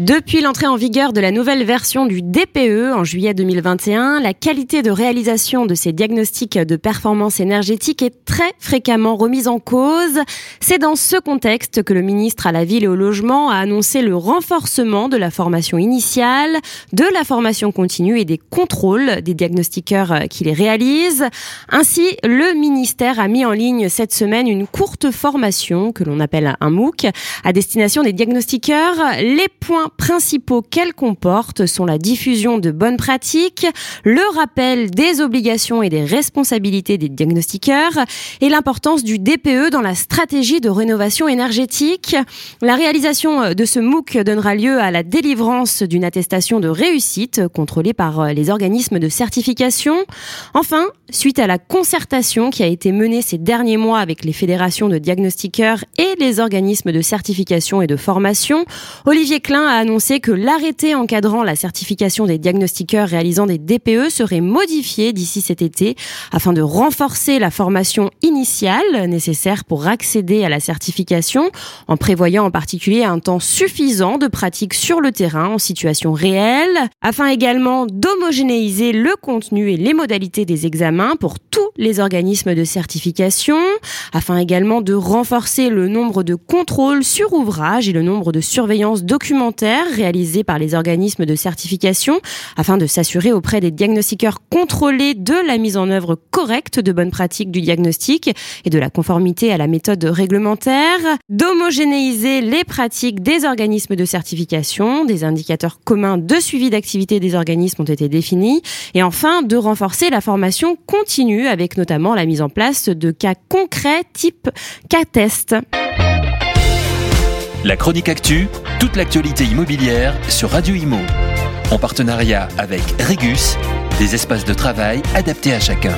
Depuis l'entrée en vigueur de la nouvelle version du DPE en juillet 2021, la qualité de réalisation de ces diagnostics de performance énergétique est très fréquemment remise en cause. C'est dans ce contexte que le ministre à la Ville et au Logement a annoncé le renforcement de la formation initiale, de la formation continue et des contrôles des diagnostiqueurs qui les réalisent. Ainsi, le ministère a mis en ligne cette semaine une courte formation que l'on appelle un MOOC à destination des diagnostiqueurs. Les points principaux qu'elle comporte sont la diffusion de bonnes pratiques, le rappel des obligations et des responsabilités des diagnostiqueurs et l'importance du DPE dans la stratégie de rénovation énergétique. La réalisation de ce MOOC donnera lieu à la délivrance d'une attestation de réussite contrôlée par les organismes de certification. Enfin, suite à la concertation qui a été menée ces derniers mois avec les fédérations de diagnostiqueurs et les organismes de certification et de formation, Olivier Klein a annoncé que l'arrêté encadrant la certification des diagnostiqueurs réalisant des DPE serait modifié d'ici cet été afin de renforcer la formation initiale nécessaire pour accéder à la certification en prévoyant en particulier un temps suffisant de pratique sur le terrain en situation réelle afin également d'homogénéiser le contenu et les modalités des examens pour tous les organismes de certification afin également de renforcer le nombre de contrôles sur ouvrage et le nombre de surveillances documentaires réalisés par les organismes de certification afin de s'assurer auprès des diagnostiqueurs contrôlés de la mise en œuvre correcte de bonnes pratiques du diagnostic et de la conformité à la méthode réglementaire, d'homogénéiser les pratiques des organismes de certification, des indicateurs communs de suivi d'activité des organismes ont été définis et enfin de renforcer la formation continue notamment la mise en place de cas concrets type cas test. La chronique actu, toute l'actualité immobilière sur Radio Imo. En partenariat avec Regus, des espaces de travail adaptés à chacun.